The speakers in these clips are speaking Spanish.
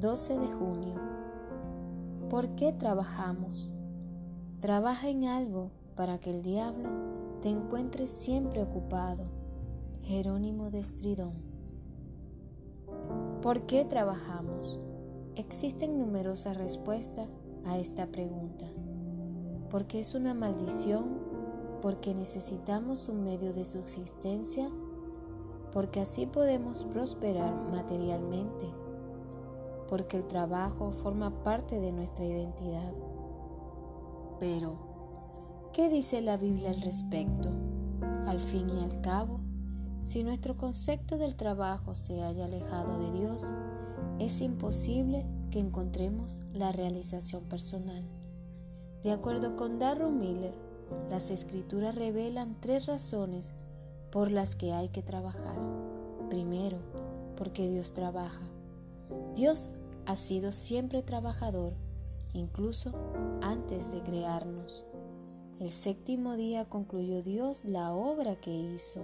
12 de junio. ¿Por qué trabajamos? Trabaja en algo para que el diablo te encuentre siempre ocupado. Jerónimo de Estridón. ¿Por qué trabajamos? Existen numerosas respuestas a esta pregunta. Porque es una maldición, porque necesitamos un medio de subsistencia, porque así podemos prosperar materialmente porque el trabajo forma parte de nuestra identidad. Pero, ¿qué dice la Biblia al respecto? Al fin y al cabo, si nuestro concepto del trabajo se haya alejado de Dios, es imposible que encontremos la realización personal. De acuerdo con Darrow Miller, las escrituras revelan tres razones por las que hay que trabajar. Primero, porque Dios trabaja. Dios ha sido siempre trabajador, incluso antes de crearnos. El séptimo día concluyó Dios la obra que hizo,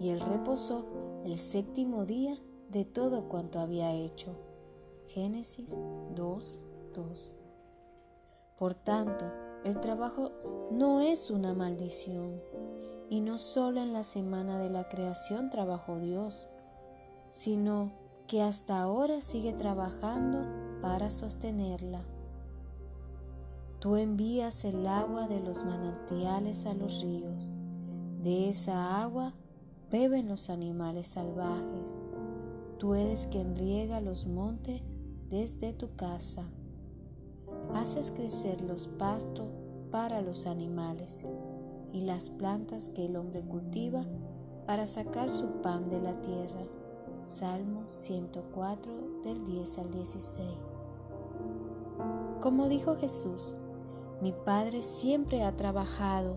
y él reposó el séptimo día de todo cuanto había hecho. Génesis 2, 2. Por tanto, el trabajo no es una maldición, y no solo en la semana de la creación trabajó Dios, sino que hasta ahora sigue trabajando para sostenerla. Tú envías el agua de los manantiales a los ríos. De esa agua beben los animales salvajes. Tú eres quien riega los montes desde tu casa. Haces crecer los pastos para los animales y las plantas que el hombre cultiva para sacar su pan de la tierra. Salmo 104 del 10 al 16. Como dijo Jesús, mi Padre siempre ha trabajado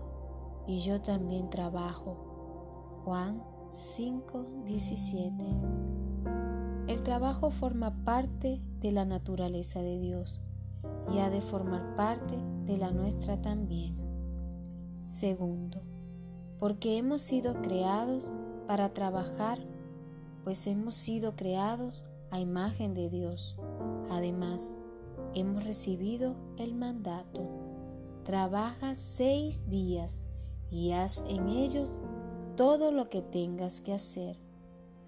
y yo también trabajo. Juan 5, 17. El trabajo forma parte de la naturaleza de Dios y ha de formar parte de la nuestra también. Segundo, porque hemos sido creados para trabajar pues hemos sido creados a imagen de Dios. Además, hemos recibido el mandato. Trabaja seis días y haz en ellos todo lo que tengas que hacer.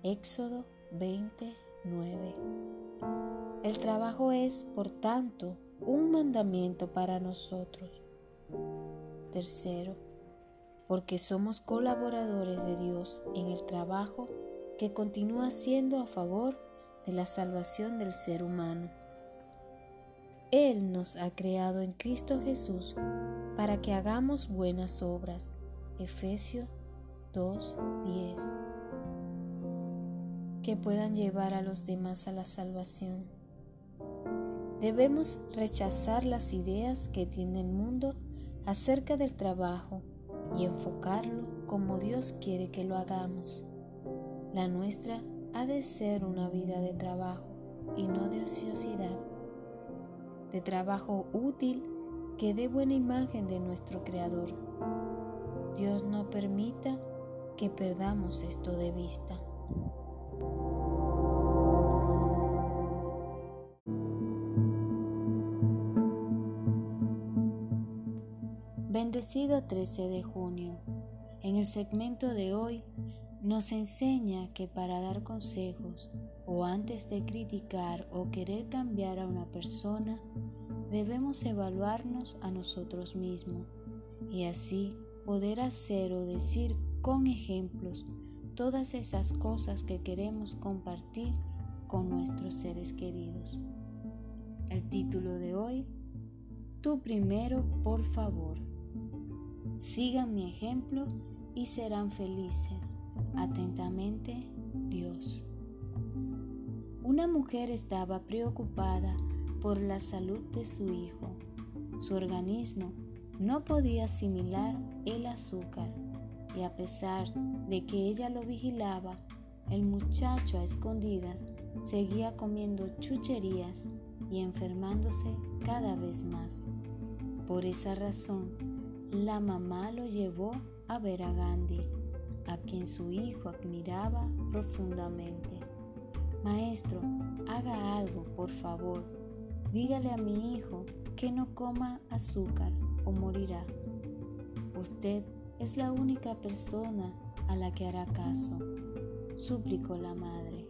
Éxodo 29. El trabajo es, por tanto, un mandamiento para nosotros. Tercero, porque somos colaboradores de Dios en el trabajo que continúa siendo a favor de la salvación del ser humano. Él nos ha creado en Cristo Jesús para que hagamos buenas obras. Efesios 2:10 que puedan llevar a los demás a la salvación. Debemos rechazar las ideas que tiene el mundo acerca del trabajo y enfocarlo como Dios quiere que lo hagamos. La nuestra ha de ser una vida de trabajo y no de ociosidad, de trabajo útil que dé buena imagen de nuestro Creador. Dios no permita que perdamos esto de vista. Bendecido 13 de junio. En el segmento de hoy nos enseña que para dar consejos o antes de criticar o querer cambiar a una persona, debemos evaluarnos a nosotros mismos y así poder hacer o decir con ejemplos todas esas cosas que queremos compartir con nuestros seres queridos. El título de hoy, Tú primero, por favor. Sigan mi ejemplo y serán felices. Atentamente, Dios. Una mujer estaba preocupada por la salud de su hijo. Su organismo no podía asimilar el azúcar y a pesar de que ella lo vigilaba, el muchacho a escondidas seguía comiendo chucherías y enfermándose cada vez más. Por esa razón, la mamá lo llevó a ver a Gandhi a quien su hijo admiraba profundamente. Maestro, haga algo, por favor. Dígale a mi hijo que no coma azúcar o morirá. Usted es la única persona a la que hará caso, suplicó la madre.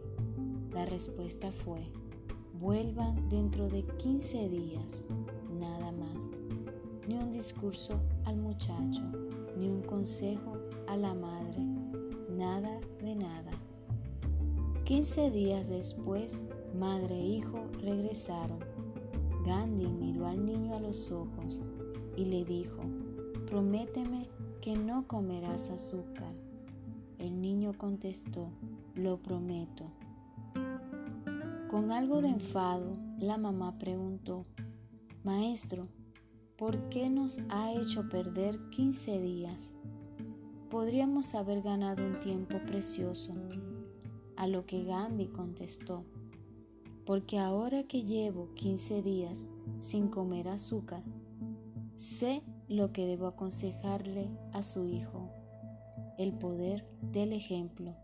La respuesta fue, vuelvan dentro de 15 días, nada más. Ni un discurso al muchacho, ni un consejo a la madre, nada de nada. 15 días después, madre e hijo regresaron. Gandhi miró al niño a los ojos y le dijo, prométeme que no comerás azúcar. El niño contestó, lo prometo. Con algo de enfado, la mamá preguntó, Maestro, ¿por qué nos ha hecho perder 15 días? Podríamos haber ganado un tiempo precioso. A lo que Gandhi contestó, porque ahora que llevo 15 días sin comer azúcar, sé lo que debo aconsejarle a su hijo, el poder del ejemplo.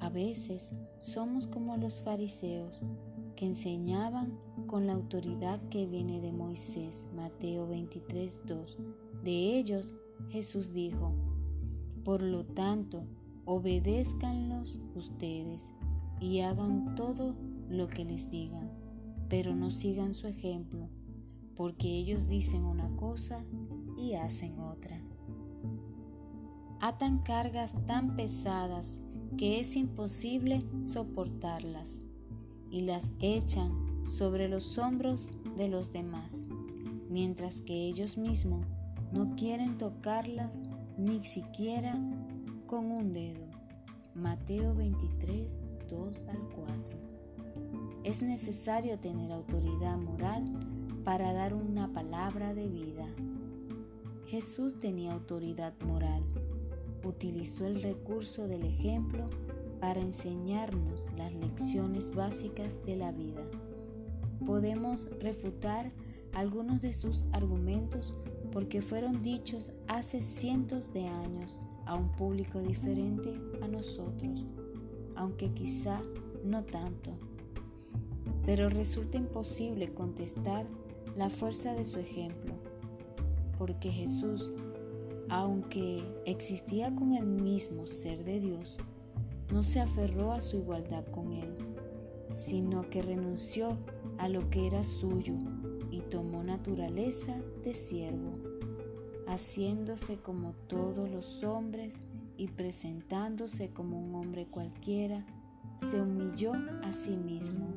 A veces somos como los fariseos que enseñaban con la autoridad que viene de Moisés, Mateo 23, 2. De ellos Jesús dijo, por lo tanto, obedézcanlos ustedes y hagan todo lo que les digan, pero no sigan su ejemplo, porque ellos dicen una cosa y hacen otra. Atan cargas tan pesadas que es imposible soportarlas y las echan sobre los hombros de los demás, mientras que ellos mismos no quieren tocarlas ni siquiera con un dedo. Mateo 23, 2 al 4. Es necesario tener autoridad moral para dar una palabra de vida. Jesús tenía autoridad moral utilizó el recurso del ejemplo para enseñarnos las lecciones básicas de la vida. Podemos refutar algunos de sus argumentos porque fueron dichos hace cientos de años a un público diferente a nosotros, aunque quizá no tanto. Pero resulta imposible contestar la fuerza de su ejemplo, porque Jesús aunque existía con el mismo ser de Dios, no se aferró a su igualdad con Él, sino que renunció a lo que era suyo y tomó naturaleza de siervo, haciéndose como todos los hombres y presentándose como un hombre cualquiera, se humilló a sí mismo,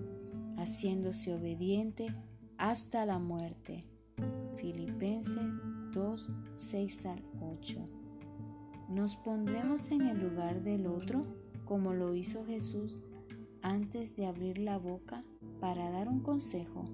haciéndose obediente hasta la muerte. Filipenses 2, 6 al 8. ¿Nos pondremos en el lugar del otro como lo hizo Jesús antes de abrir la boca para dar un consejo?